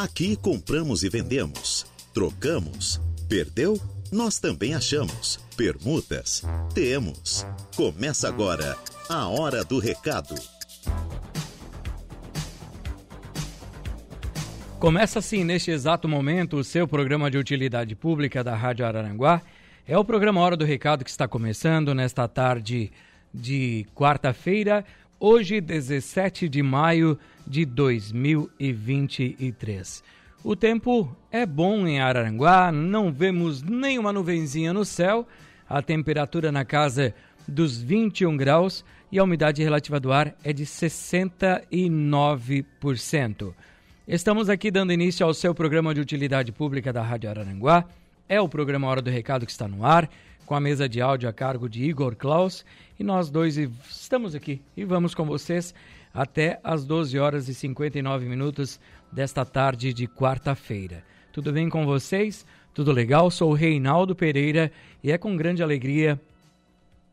Aqui compramos e vendemos, trocamos, perdeu? Nós também achamos. Permutas? Temos. Começa agora a Hora do Recado. Começa assim, neste exato momento, o seu programa de utilidade pública da Rádio Araranguá. É o programa Hora do Recado que está começando nesta tarde de quarta-feira, hoje, 17 de maio de 2023. O tempo é bom em Araranguá, não vemos nenhuma nuvenzinha no céu, a temperatura na casa dos 21 graus e a umidade relativa do ar é de 69%. Estamos aqui dando início ao seu programa de utilidade pública da Rádio Araranguá. É o programa Hora do Recado que está no ar, com a mesa de áudio a cargo de Igor Klaus. E nós dois estamos aqui e vamos com vocês até às 12 horas e 59 minutos desta tarde de quarta-feira. Tudo bem com vocês? Tudo legal? Sou o Reinaldo Pereira e é com grande alegria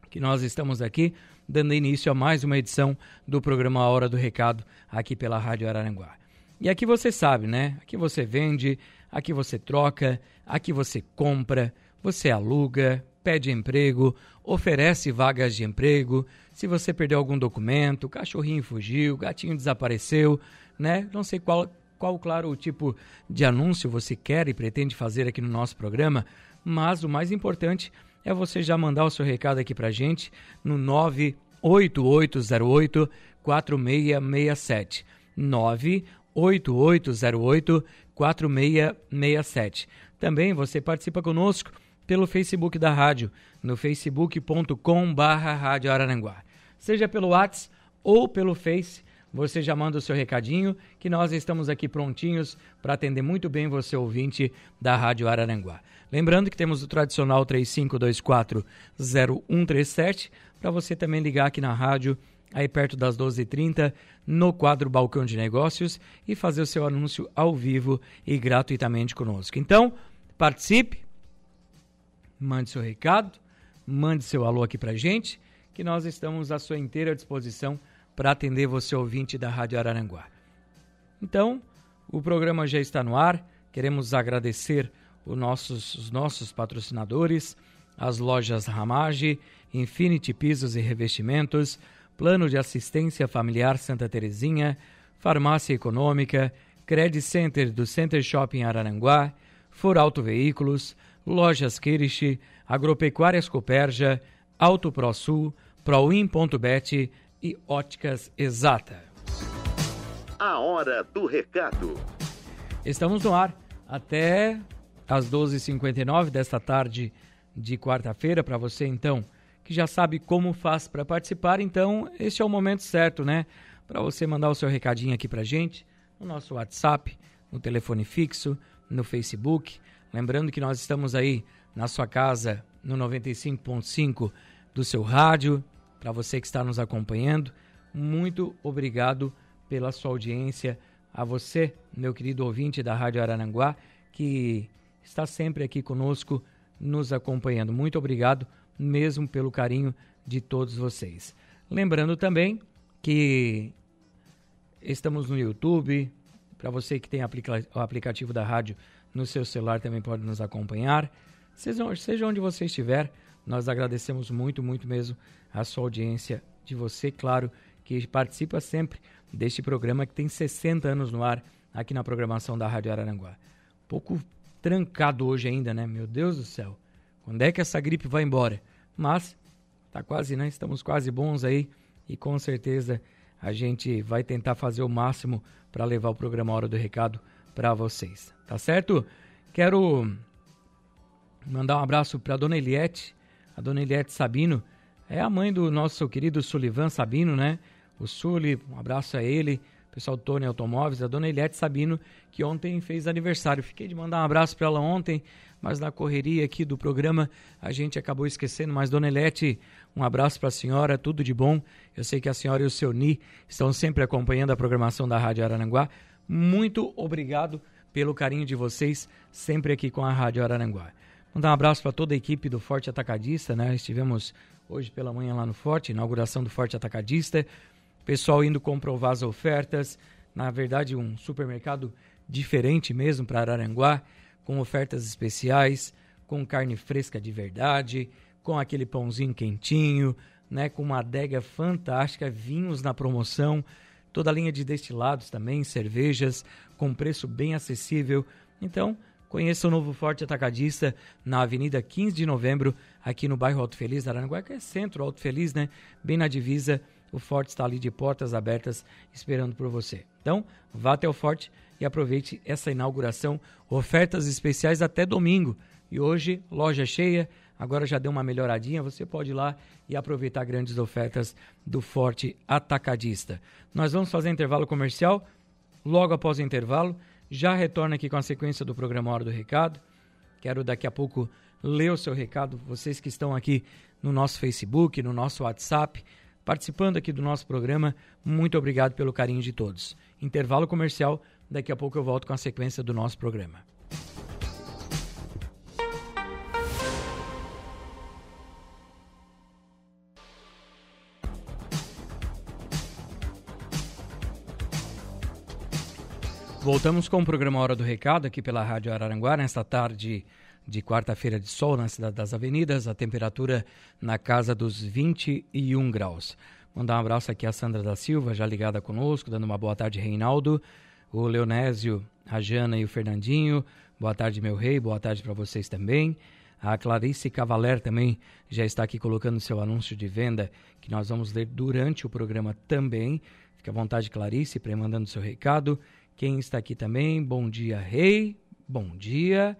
que nós estamos aqui dando início a mais uma edição do programa A Hora do Recado aqui pela Rádio Araranguá. E aqui você sabe, né? Aqui você vende, aqui você troca, aqui você compra, você aluga, pede emprego, oferece vagas de emprego. Se você perdeu algum documento, cachorrinho fugiu, gatinho desapareceu, né? Não sei qual, qual, claro, o tipo de anúncio você quer e pretende fazer aqui no nosso programa, mas o mais importante é você já mandar o seu recado aqui pra gente no 98808 4667. 98808 4667. Também você participa conosco pelo Facebook da rádio, no facebook.com barra Rádio Araranguá. Seja pelo WhatsApp ou pelo Face, você já manda o seu recadinho, que nós estamos aqui prontinhos para atender muito bem você, ouvinte da Rádio Araranguá. Lembrando que temos o tradicional 3524-0137, para você também ligar aqui na rádio, aí perto das 12h30, no quadro Balcão de Negócios, e fazer o seu anúncio ao vivo e gratuitamente conosco. Então, participe, mande seu recado, mande seu alô aqui pra gente, que nós estamos à sua inteira disposição para atender você ouvinte da Rádio Araranguá. Então, o programa já está no ar. Queremos agradecer os nossos, os nossos patrocinadores, as lojas Ramage, Infinity Pisos e Revestimentos, Plano de Assistência Familiar Santa Terezinha, Farmácia Econômica, Credit Center do Center Shopping Araranguá, For Auto Veículos, Lojas Kirish, Agropecuárias Coperja, Auto ProSul, Proin.bet e Óticas Exata. A hora do recado. Estamos no ar até às 12h59 desta tarde de quarta-feira. Para você, então, que já sabe como faz para participar, então este é o momento certo, né? Para você mandar o seu recadinho aqui para gente no nosso WhatsApp, no telefone fixo, no Facebook Lembrando que nós estamos aí na sua casa no 95.5 do seu rádio. Para você que está nos acompanhando, muito obrigado pela sua audiência. A você, meu querido ouvinte da Rádio Arananguá, que está sempre aqui conosco, nos acompanhando. Muito obrigado mesmo pelo carinho de todos vocês. Lembrando também que estamos no YouTube. Para você que tem o aplicativo da rádio no seu celular também pode nos acompanhar. Seja, seja onde você estiver, nós agradecemos muito, muito mesmo a sua audiência, de você, claro, que participa sempre deste programa que tem 60 anos no ar aqui na programação da Rádio Araranguá. Pouco trancado hoje ainda, né? Meu Deus do céu. Quando é que essa gripe vai embora? Mas tá quase, né? Estamos quase bons aí e com certeza a gente vai tentar fazer o máximo para levar o programa Hora do Recado para vocês, tá certo? Quero mandar um abraço para dona Eliette, a dona Eliette Sabino, é a mãe do nosso querido Sullivan Sabino, né? O Sully, um abraço a ele, pessoal Tony Automóveis, a dona Eliette Sabino, que ontem fez aniversário. Fiquei de mandar um abraço para ela ontem, mas na correria aqui do programa a gente acabou esquecendo. Mas, dona Eliette, um abraço para a senhora, tudo de bom. Eu sei que a senhora e o seu Ni estão sempre acompanhando a programação da Rádio Arananguá. Muito obrigado pelo carinho de vocês sempre aqui com a Rádio Araranguá. Mandar um abraço para toda a equipe do Forte Atacadista, né? Estivemos hoje pela manhã lá no Forte, inauguração do Forte Atacadista. Pessoal indo comprovar as ofertas. Na verdade, um supermercado diferente mesmo para Araranguá, com ofertas especiais, com carne fresca de verdade, com aquele pãozinho quentinho, né, com uma adega fantástica, vinhos na promoção, toda a linha de destilados também, cervejas com preço bem acessível. Então, conheça o novo Forte Atacadista na Avenida 15 de Novembro, aqui no bairro Alto Feliz, Araranguá, que é centro Alto Feliz, né? Bem na divisa. O Forte está ali de portas abertas esperando por você. Então, vá até o Forte e aproveite essa inauguração. Ofertas especiais até domingo. E hoje, loja cheia, agora já deu uma melhoradinha, você pode ir lá e aproveitar grandes ofertas do Forte Atacadista. Nós vamos fazer intervalo comercial, logo após o intervalo, já retorna aqui com a sequência do programa Hora do Recado. Quero daqui a pouco ler o seu recado, vocês que estão aqui no nosso Facebook, no nosso WhatsApp, participando aqui do nosso programa. Muito obrigado pelo carinho de todos. Intervalo comercial, daqui a pouco eu volto com a sequência do nosso programa. Voltamos com o programa Hora do Recado aqui pela Rádio Araranguá, nesta tarde de quarta-feira de sol na Cidade das Avenidas, a temperatura na casa dos 21 graus. Mandar um abraço aqui a Sandra da Silva, já ligada conosco, dando uma boa tarde, Reinaldo, o Leonésio, a Jana e o Fernandinho. Boa tarde, meu rei, boa tarde para vocês também. A Clarice Cavaler também já está aqui colocando seu anúncio de venda, que nós vamos ler durante o programa também. Fique à vontade, Clarice, mandando seu recado. Quem está aqui também, bom dia, Rei. Bom dia,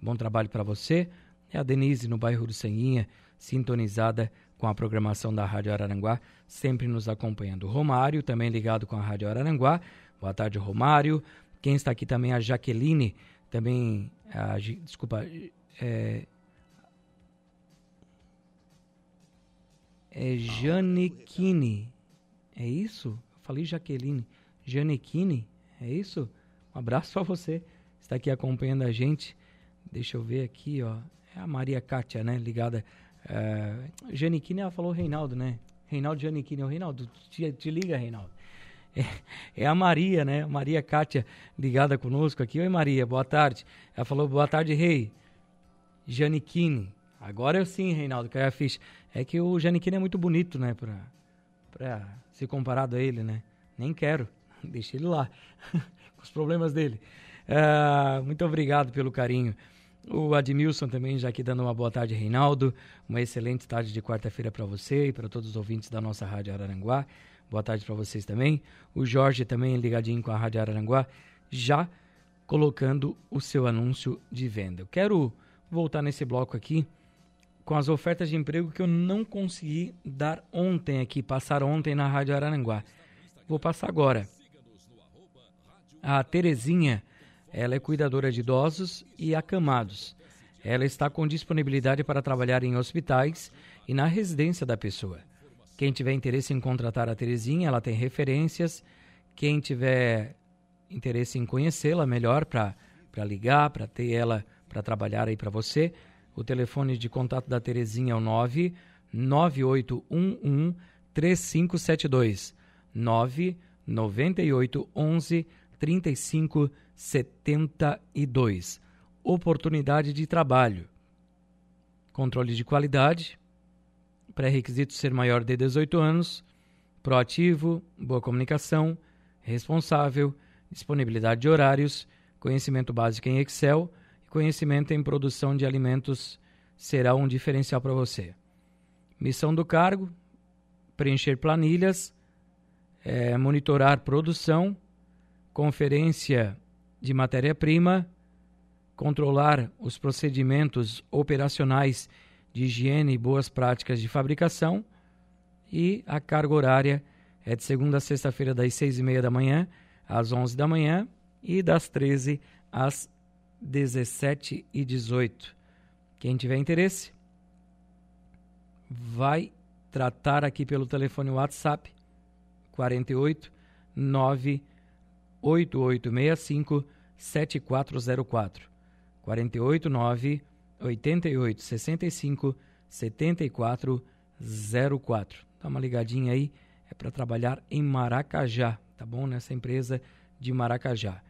bom trabalho para você. É a Denise, no bairro do Sanguinha, sintonizada com a programação da Rádio Araranguá, sempre nos acompanhando. Romário, também ligado com a Rádio Araranguá. Boa tarde, Romário. Quem está aqui também, a Jaqueline, também, a, desculpa, é, é Janequine. É isso? Eu falei Jaqueline. Janequine? É isso? Um abraço para você. Está aqui acompanhando a gente. Deixa eu ver aqui, ó. É a Maria Kátia, né? Ligada. Uh, Janiquine, ela falou Reinaldo, né? Reinaldo Janiquine. O Reinaldo, te, te liga, Reinaldo. É, é, a Maria, né? Maria Kátia ligada conosco aqui. Oi, Maria, boa tarde. Ela falou, boa tarde, rei. Janiquine. Agora eu sim, Reinaldo, caiu a ficha. É que o Janiquine é muito bonito, né? Pra, pra ser comparado a ele, né? Nem quero. Deixa ele lá, com os problemas dele. Uh, muito obrigado pelo carinho. O Admilson também já aqui dando uma boa tarde, Reinaldo. Uma excelente tarde de quarta-feira para você e para todos os ouvintes da nossa Rádio Araranguá. Boa tarde para vocês também. O Jorge também ligadinho com a Rádio Araranguá, já colocando o seu anúncio de venda. Eu quero voltar nesse bloco aqui com as ofertas de emprego que eu não consegui dar ontem aqui, passar ontem na Rádio Araranguá. Vou passar agora. A Terezinha, ela é cuidadora de idosos e acamados. Ela está com disponibilidade para trabalhar em hospitais e na residência da pessoa. Quem tiver interesse em contratar a Terezinha, ela tem referências. Quem tiver interesse em conhecê-la melhor para ligar, para ter ela para trabalhar aí para você, o telefone de contato da Terezinha é o 9 9811 3572 9 9811 3572. Oportunidade de trabalho. Controle de qualidade. Pré-requisito ser maior de 18 anos. Proativo, boa comunicação, responsável, disponibilidade de horários, conhecimento básico em Excel e conhecimento em produção de alimentos será um diferencial para você. Missão do cargo: preencher planilhas, é, monitorar produção conferência de matéria-prima, controlar os procedimentos operacionais de higiene e boas práticas de fabricação e a carga horária é de segunda a sexta-feira das seis e meia da manhã às onze da manhã e das treze às dezessete e dezoito. Quem tiver interesse, vai tratar aqui pelo telefone WhatsApp 48 9 8865 7404 489 8865 7404. Dá uma ligadinha aí, é para trabalhar em Maracajá, tá bom? Nessa empresa de Maracajá.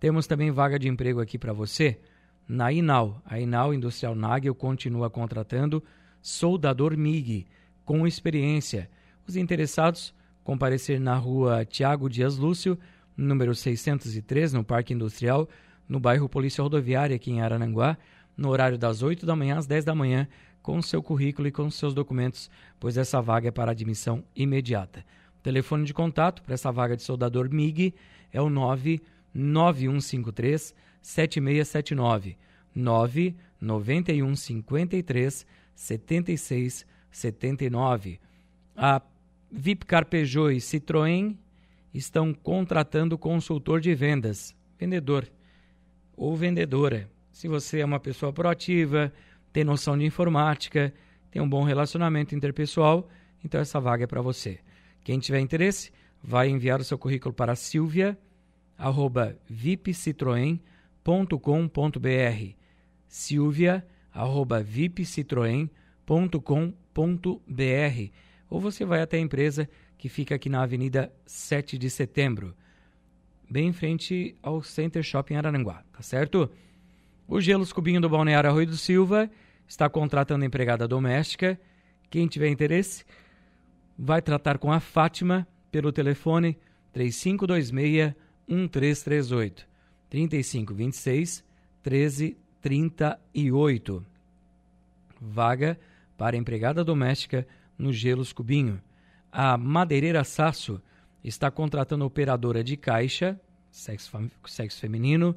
Temos também vaga de emprego aqui para você na Inal. A Inal Industrial Nagel continua contratando soldador MIG com experiência. Os interessados comparecer na rua Tiago Dias Lúcio, número 603, no Parque Industrial, no bairro Polícia Rodoviária, aqui em Arananguá, no horário das 8 da manhã às 10 da manhã, com seu currículo e com seus documentos, pois essa vaga é para admissão imediata. O telefone de contato para essa vaga de soldador MIG é o 99153 7679 99153 7679. A Vipcar Peugeot e Citroën estão contratando consultor de vendas, vendedor ou vendedora. Se você é uma pessoa proativa, tem noção de informática, tem um bom relacionamento interpessoal, então essa vaga é para você. Quem tiver interesse, vai enviar o seu currículo para silvia@vipcitroen.com.br. silvia@vipcitroen.com.br. Ou você vai até a empresa que fica aqui na Avenida 7 de Setembro, bem em frente ao Center Shopping Araranguá, tá certo? O Gelos Cubinho do Balneário Arroio do Silva está contratando empregada doméstica. Quem tiver interesse, vai tratar com a Fátima pelo telefone 3526 1338 3526 1338. Vaga para empregada doméstica no Gelos Cubinho. A Madeireira Sasso está contratando operadora de caixa, sexo, sexo feminino,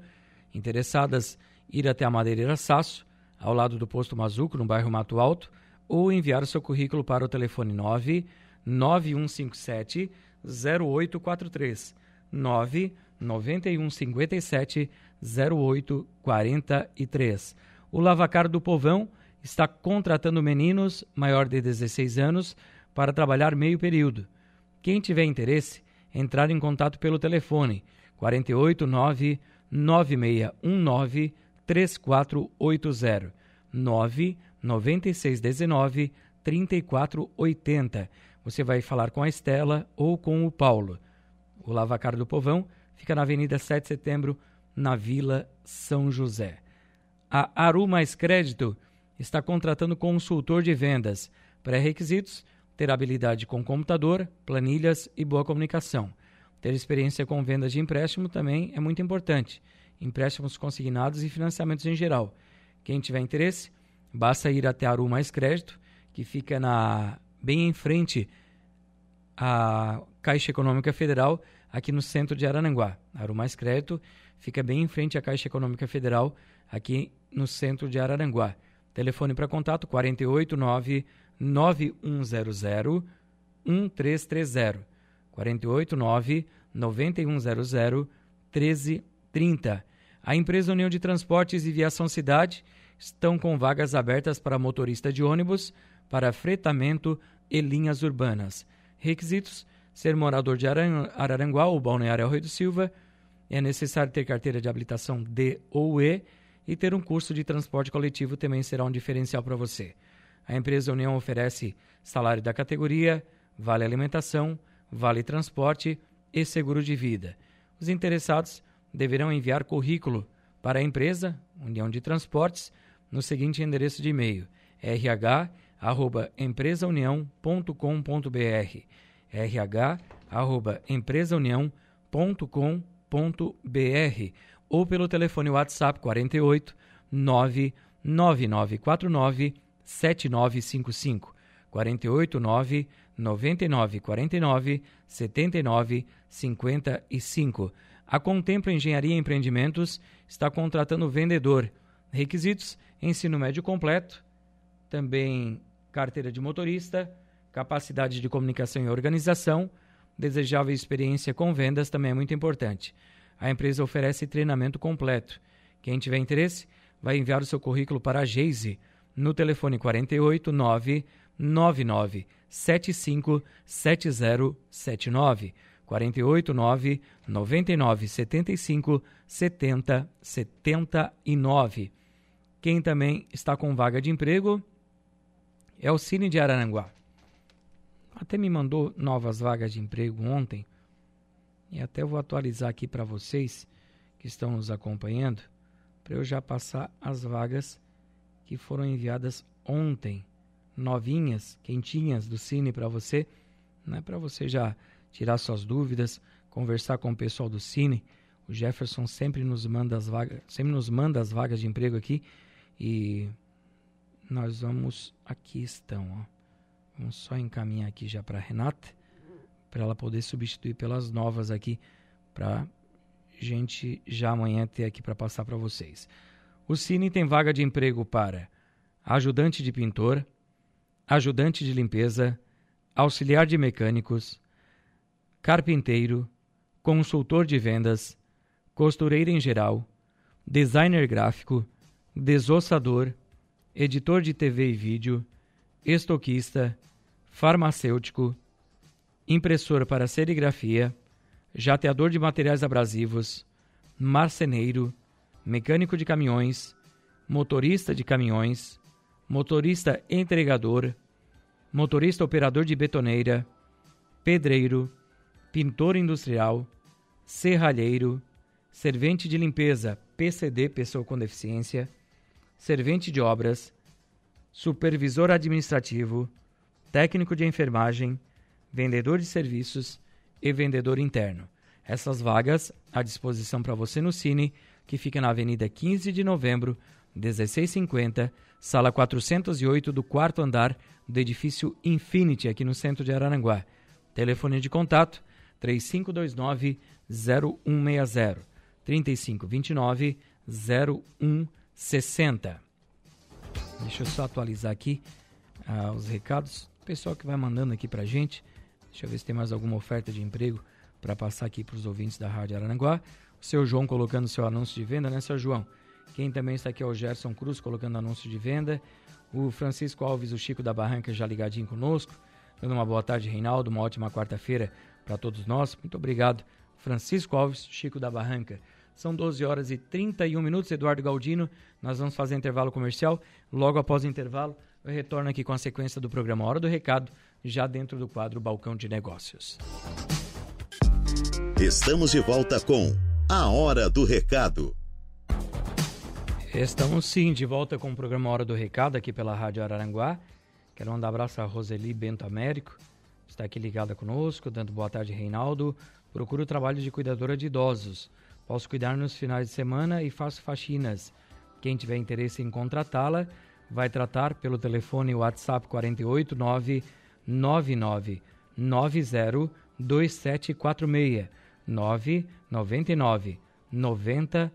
interessadas ir até a Madeireira Sasso, ao lado do posto Mazuco, no bairro Mato Alto, ou enviar seu currículo para o telefone 9 9157 0843 9 9157 0843. O Lavacar do Povão está contratando meninos maior de 16 anos para trabalhar meio período. Quem tiver interesse, entrar em contato pelo telefone 489 9619 3480 99619 3480. Você vai falar com a Estela ou com o Paulo. O Lavacar do Povão fica na Avenida 7 de Setembro, na Vila São José. A Aru Mais Crédito está contratando consultor de vendas. Pré-requisitos: ter habilidade com computador, planilhas e boa comunicação. Ter experiência com vendas de empréstimo também é muito importante empréstimos consignados e financiamentos em geral. Quem tiver interesse, basta ir até Aru Mais Crédito, que fica na bem em frente à Caixa Econômica Federal, aqui no centro de Arananguá. Aru Mais Crédito fica bem em frente à Caixa Econômica Federal, aqui no centro de Araranguá. Telefone para contato 489 9100 1330. 489 9100 1330. A empresa União de Transportes e Viação Cidade estão com vagas abertas para motorista de ônibus, para fretamento e linhas urbanas. Requisitos: ser morador de Araranguá ou Balneário Rio do Silva. É necessário ter carteira de habilitação D ou E e ter um curso de transporte coletivo também será um diferencial para você. A empresa União oferece salário da categoria, vale alimentação, vale transporte e seguro de vida. Os interessados deverão enviar currículo para a empresa, União de Transportes, no seguinte endereço de e-mail: rh@empresaunião.com.br rh@empresaunião.com.br ou pelo telefone WhatsApp 48 99949 7955 48 9 9949 79 55 a Contempla Engenharia e Empreendimentos está contratando vendedor. Requisitos: ensino médio completo, também carteira de motorista, capacidade de comunicação e organização, desejável experiência com vendas também é muito importante. A empresa oferece treinamento completo. Quem tiver interesse, vai enviar o seu currículo para a Geise no telefone 48 999 75 7079 48 9 99 75 70 79. Quem também está com vaga de emprego é o Cine de Araranguá. Até me mandou novas vagas de emprego ontem. E até vou atualizar aqui para vocês que estão nos acompanhando para eu já passar as vagas que foram enviadas ontem, novinhas, quentinhas do Cine para você, né? Para você já tirar suas dúvidas, conversar com o pessoal do Cine. O Jefferson sempre nos manda as vagas, sempre nos manda as vagas de emprego aqui e nós vamos aqui estão, ó. Vamos só encaminhar aqui já para Renata para ela poder substituir pelas novas aqui para gente já amanhã ter aqui para passar para vocês. O Cine tem vaga de emprego para ajudante de pintor, ajudante de limpeza, auxiliar de mecânicos, carpinteiro, consultor de vendas, costureira em geral, designer gráfico, desossador, editor de TV e vídeo, estoquista, farmacêutico, impressor para serigrafia, jateador de materiais abrasivos, marceneiro, mecânico de caminhões, motorista de caminhões, motorista entregador, motorista operador de betoneira, pedreiro, pintor industrial, serralheiro, servente de limpeza PCD pessoa com deficiência, servente de obras, supervisor administrativo, técnico de enfermagem, vendedor de serviços e vendedor interno. Essas vagas à disposição para você no Cine, que fica na Avenida 15 de Novembro, 1650, sala 408 do quarto andar do edifício Infinity, aqui no centro de Araranguá. Telefone de contato 3529 0160 3529 0160. Deixa eu só atualizar aqui ah, os recados. O pessoal que vai mandando aqui pra gente. Deixa eu ver se tem mais alguma oferta de emprego para passar aqui para os ouvintes da Rádio Araranguá. Seu João colocando seu anúncio de venda, né, seu João? Quem também está aqui é o Gerson Cruz colocando anúncio de venda. O Francisco Alves, o Chico da Barranca já ligadinho conosco. Dando uma boa tarde, Reinaldo. Uma ótima quarta-feira para todos nós. Muito obrigado, Francisco Alves, Chico da Barranca. São 12 horas e 31 minutos. Eduardo Galdino, nós vamos fazer intervalo comercial. Logo após o intervalo, eu retorno aqui com a sequência do programa Hora do Recado, já dentro do quadro Balcão de Negócios. Estamos de volta com a Hora do Recado. Estamos sim de volta com o programa Hora do Recado aqui pela Rádio Araranguá. Quero mandar um abraço a Roseli Bento Américo, está aqui ligada conosco, dando boa tarde, Reinaldo. Procuro trabalho de cuidadora de idosos. Posso cuidar nos finais de semana e faço faxinas. Quem tiver interesse em contratá-la, vai tratar pelo telefone WhatsApp 489 99 90 2746 999 90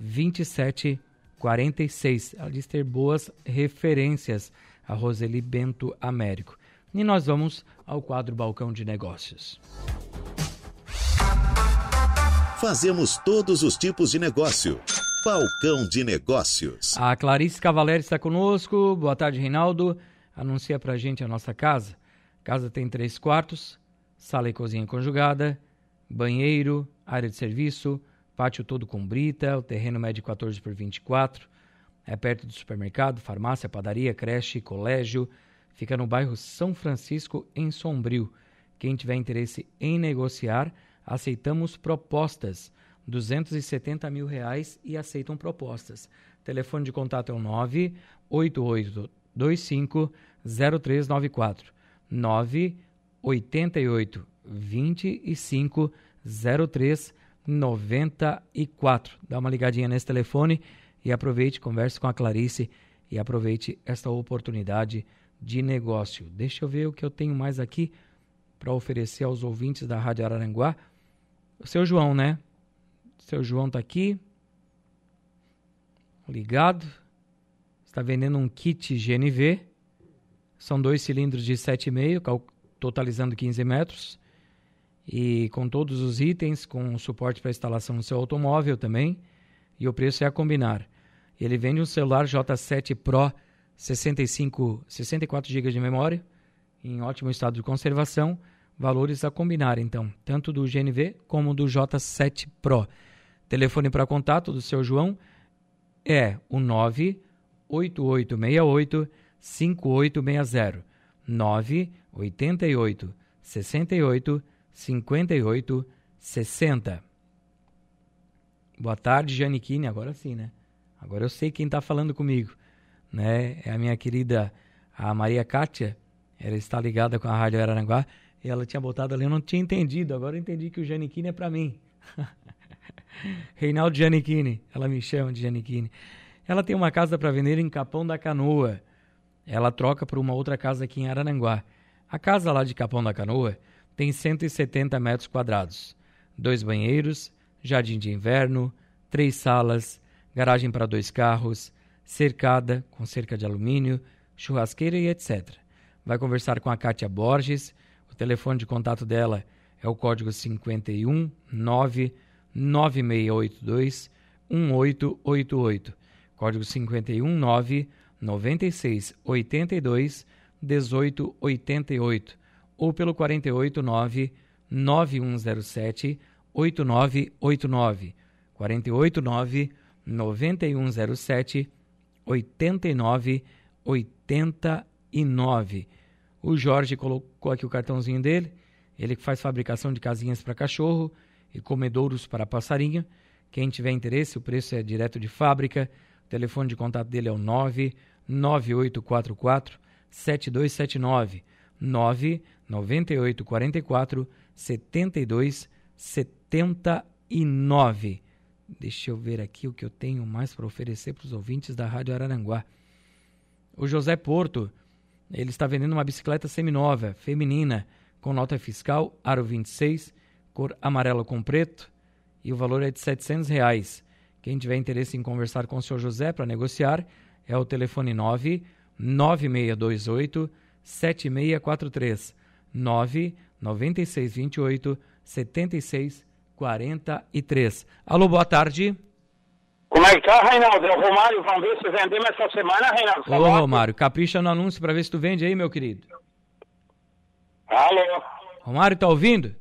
27 46. Ela diz ter boas referências a Roseli Bento Américo. E nós vamos ao quadro Balcão de Negócios. Fazemos todos os tipos de negócio. Balcão de Negócios. A Clarice Cavaleri está conosco. Boa tarde, Reinaldo. Anuncia pra gente a nossa casa. A casa tem três quartos, sala e cozinha conjugada, banheiro, área de serviço, pátio todo com brita, o terreno mede 14 por 24, é perto do supermercado, farmácia, padaria, creche, colégio. Fica no bairro São Francisco, em Sombrio. Quem tiver interesse em negociar, aceitamos propostas. 270 mil reais e aceitam propostas. Telefone de contato é o 98825 0394 988 25 0394. Dá uma ligadinha nesse telefone e aproveite, converse com a Clarice e aproveite esta oportunidade de negócio. Deixa eu ver o que eu tenho mais aqui para oferecer aos ouvintes da Rádio Araranguá. O seu João, né? O seu João está aqui. Ligado. Está vendendo um kit GNV. São dois cilindros de 7,5, totalizando 15 metros. E com todos os itens, com suporte para instalação no seu automóvel também. E o preço é a combinar. Ele vende um celular J7 Pro 65, 64 GB de memória, em ótimo estado de conservação, valores a combinar então, tanto do GNV como do J7 Pro. Telefone para contato do seu João é o 98868 5860 988 68 58 60. Boa tarde, Janiquine. Agora sim, né? Agora eu sei quem está falando comigo. Né? É a minha querida a Maria Kátia. Ela está ligada com a Rádio Araranguá. E ela tinha botado ali, eu não tinha entendido. Agora eu entendi que o Janiquine é para mim. Reinaldo Janiquine. Ela me chama de Janiquine. Ela tem uma casa para vender em Capão da Canoa. Ela troca por uma outra casa aqui em Araranguá. A casa lá de Capão da Canoa tem 170 metros quadrados, dois banheiros, jardim de inverno, três salas, garagem para dois carros, cercada com cerca de alumínio, churrasqueira e etc. Vai conversar com a Kátia Borges. O telefone de contato dela é o código 51 9682 1888. Código 51 96 82 1888 ou pelo 489 9107 8989 489 9107 8989. O Jorge colocou aqui o cartãozinho dele, ele faz fabricação de casinhas para cachorro e comedouros para passarinho. Quem tiver interesse, o preço é direto de fábrica. O telefone de contato dele é o 99844 7279 99844 7279. Deixa eu ver aqui o que eu tenho mais para oferecer para os ouvintes da Rádio Araranguá. O José Porto, ele está vendendo uma bicicleta seminova, feminina, com nota fiscal, aro 26, cor amarelo com preto, e o valor é de 700 reais. Quem tiver interesse em conversar com o senhor José para negociar, é o telefone 9 9628 7643 9 9628 7643. Alô, boa tarde. Como é que tá, Reinaldo? É o Romário, vamos ver se vendemos essa semana, Reinaldo. Ô, Romário, capricha no anúncio para ver se tu vende aí, meu querido. Alô? Romário, tá ouvindo?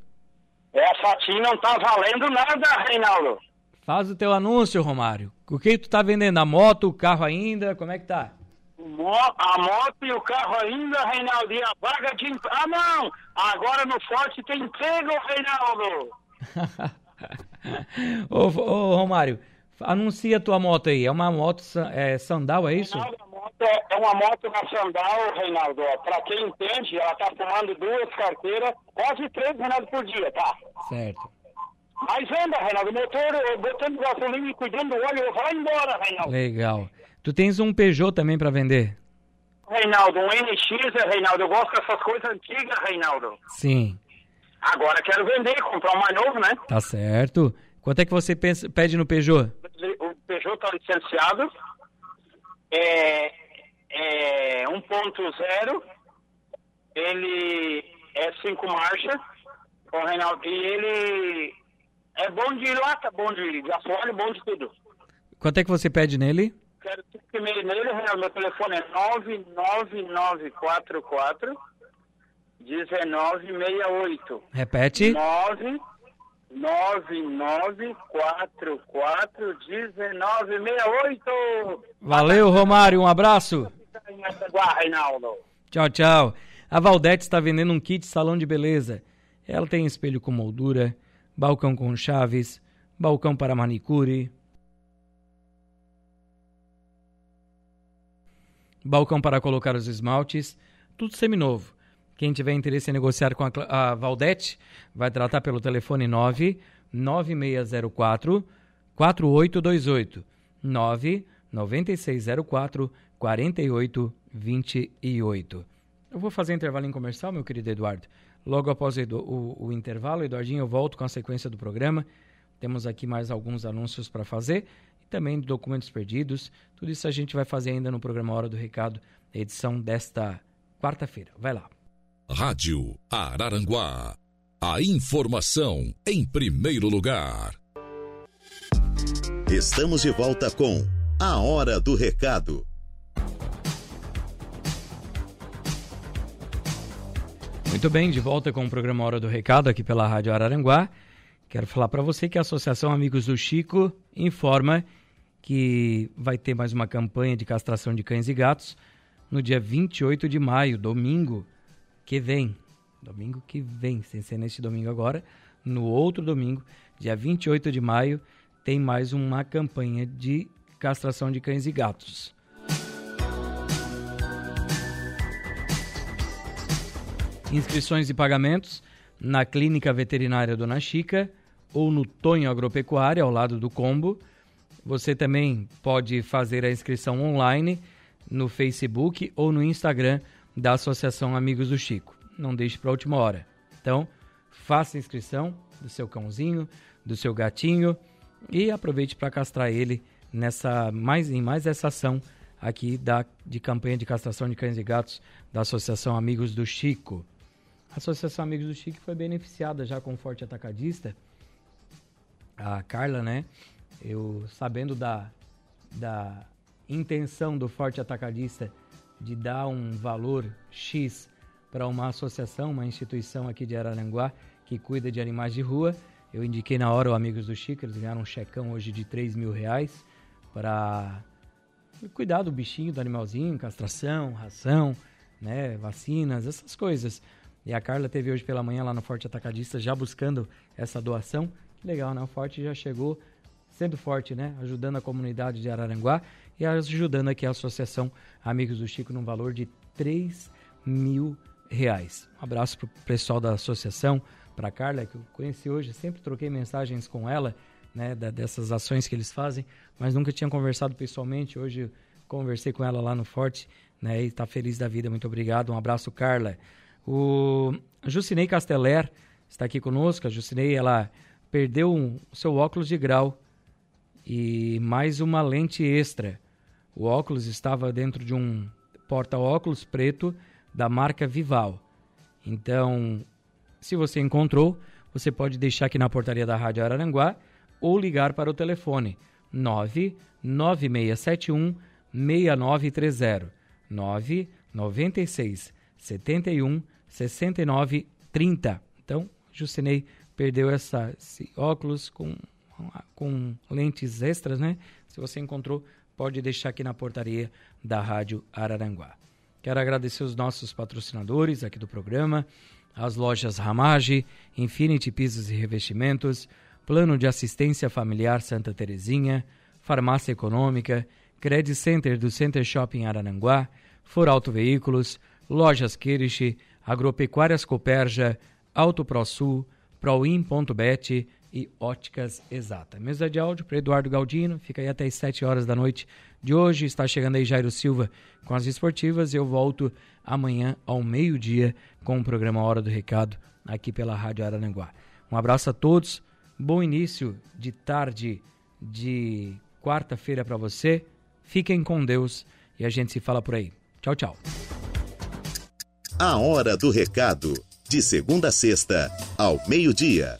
Essa TIM não tá valendo nada, Reinaldo. Faz o teu anúncio, Romário. O que tu tá vendendo? A moto, o carro ainda? Como é que tá? A moto e o carro ainda, Reinaldo. E a vaga de. Ah, não! Agora no Forte tem emprego, Reinaldo. ô, ô, Romário, anuncia a tua moto aí. É uma moto é, sandal, é isso? Reinaldo, moto é, é uma moto na sandal, Reinaldo. Para quem entende, ela tá fumando duas carteiras, quase três, Reinaldo, por dia, tá? Certo. Mas anda, Reinaldo, o motor botando gasolina e cuidando do óleo, vai embora, Reinaldo. Legal. Tu tens um Peugeot também para vender? Reinaldo, um NX, Reinaldo. Eu gosto dessas coisas antigas, Reinaldo. Sim. Agora quero vender, comprar um mais novo, né? Tá certo. Quanto é que você pensa, pede no Peugeot? O Peugeot tá licenciado. É, é 1.0. Ele é cinco marchas. O Reinaldo, e ele é bom de lata, bom de gasóleo, bom de tudo. Quanto é que você pede nele? Quero que e-mail nele, Renato. Meu telefone é 99944 1968. Repete. 99944 1968. Valeu, Romário. Um abraço. Tchau, tchau. A Valdete está vendendo um kit salão de beleza. Ela tem espelho com moldura, balcão com chaves, balcão para manicure, balcão para colocar os esmaltes, tudo seminovo. Quem tiver interesse em negociar com a, a Valdete, vai tratar pelo telefone 9 9604 4828 9 9604 4828. Eu vou fazer intervalo em comercial, meu querido Eduardo. Logo após o, o, o intervalo, Eduardinho, eu volto com a sequência do programa. Temos aqui mais alguns anúncios para fazer também de documentos perdidos. Tudo isso a gente vai fazer ainda no programa Hora do Recado, edição desta quarta-feira. Vai lá. Rádio Araranguá. A informação em primeiro lugar. Estamos de volta com A Hora do Recado. Muito bem, de volta com o programa Hora do Recado aqui pela Rádio Araranguá. Quero falar para você que a Associação Amigos do Chico informa que vai ter mais uma campanha de castração de cães e gatos no dia 28 de maio, domingo que vem. Domingo que vem, sem ser neste domingo agora, no outro domingo, dia 28 de maio, tem mais uma campanha de castração de cães e gatos. Inscrições e pagamentos na Clínica Veterinária Dona Chica ou no Tonho Agropecuária, ao lado do Combo. Você também pode fazer a inscrição online no Facebook ou no Instagram da Associação Amigos do Chico. Não deixe para a última hora. Então, faça a inscrição do seu cãozinho, do seu gatinho e aproveite para castrar ele nessa mais em mais essa ação aqui da de campanha de castração de cães e gatos da Associação Amigos do Chico. A Associação Amigos do Chico foi beneficiada já com o Forte Atacadista. A Carla, né? Eu sabendo da, da intenção do Forte Atacadista de dar um valor X para uma associação, uma instituição aqui de Araranguá que cuida de animais de rua. Eu indiquei na hora o Amigos do Chico, eles ganharam um checão hoje de 3 mil reais para cuidar do bichinho, do animalzinho, castração, ração, né, vacinas, essas coisas. E a Carla teve hoje pela manhã lá no Forte Atacadista já buscando essa doação. Legal, né? O Forte já chegou sendo forte, né? Ajudando a comunidade de Araranguá e ajudando aqui a Associação Amigos do Chico num valor de 3 mil reais. Um abraço para o pessoal da associação, para a Carla, que eu conheci hoje, sempre troquei mensagens com ela, né, da, dessas ações que eles fazem, mas nunca tinha conversado pessoalmente. Hoje conversei com ela lá no Forte, né, e está feliz da vida. Muito obrigado. Um abraço, Carla. O Jucinei Casteller está aqui conosco. A Jucinei, ela perdeu o seu óculos de grau e mais uma lente extra. O óculos estava dentro de um porta-óculos preto da marca Vival. Então, se você encontrou, você pode deixar aqui na portaria da Rádio Araranguá ou ligar para o telefone 99671 6930 996 71 69 30. Então, Jucinei perdeu essa, esse óculos com, com lentes extras, né? Se você encontrou, pode deixar aqui na portaria da Rádio Araranguá. Quero agradecer os nossos patrocinadores aqui do programa, as lojas Ramage, Infinity Pisos e Revestimentos, Plano de Assistência Familiar Santa Terezinha, Farmácia Econômica, Credit Center do Center Shopping Arananguá, For Auto Veículos, Lojas Kirish, Agropecuárias Coperja, Auto ProSul, Proin.bet e Óticas Exata. Mesa de áudio para Eduardo Galdino, fica aí até as 7 horas da noite de hoje. Está chegando aí Jairo Silva com as esportivas. Eu volto amanhã ao meio-dia com o programa Hora do Recado aqui pela Rádio Arananguá. Um abraço a todos, bom início de tarde de quarta-feira para você. Fiquem com Deus e a gente se fala por aí. Tchau, tchau. A Hora do Recado, de segunda a sexta, ao meio-dia.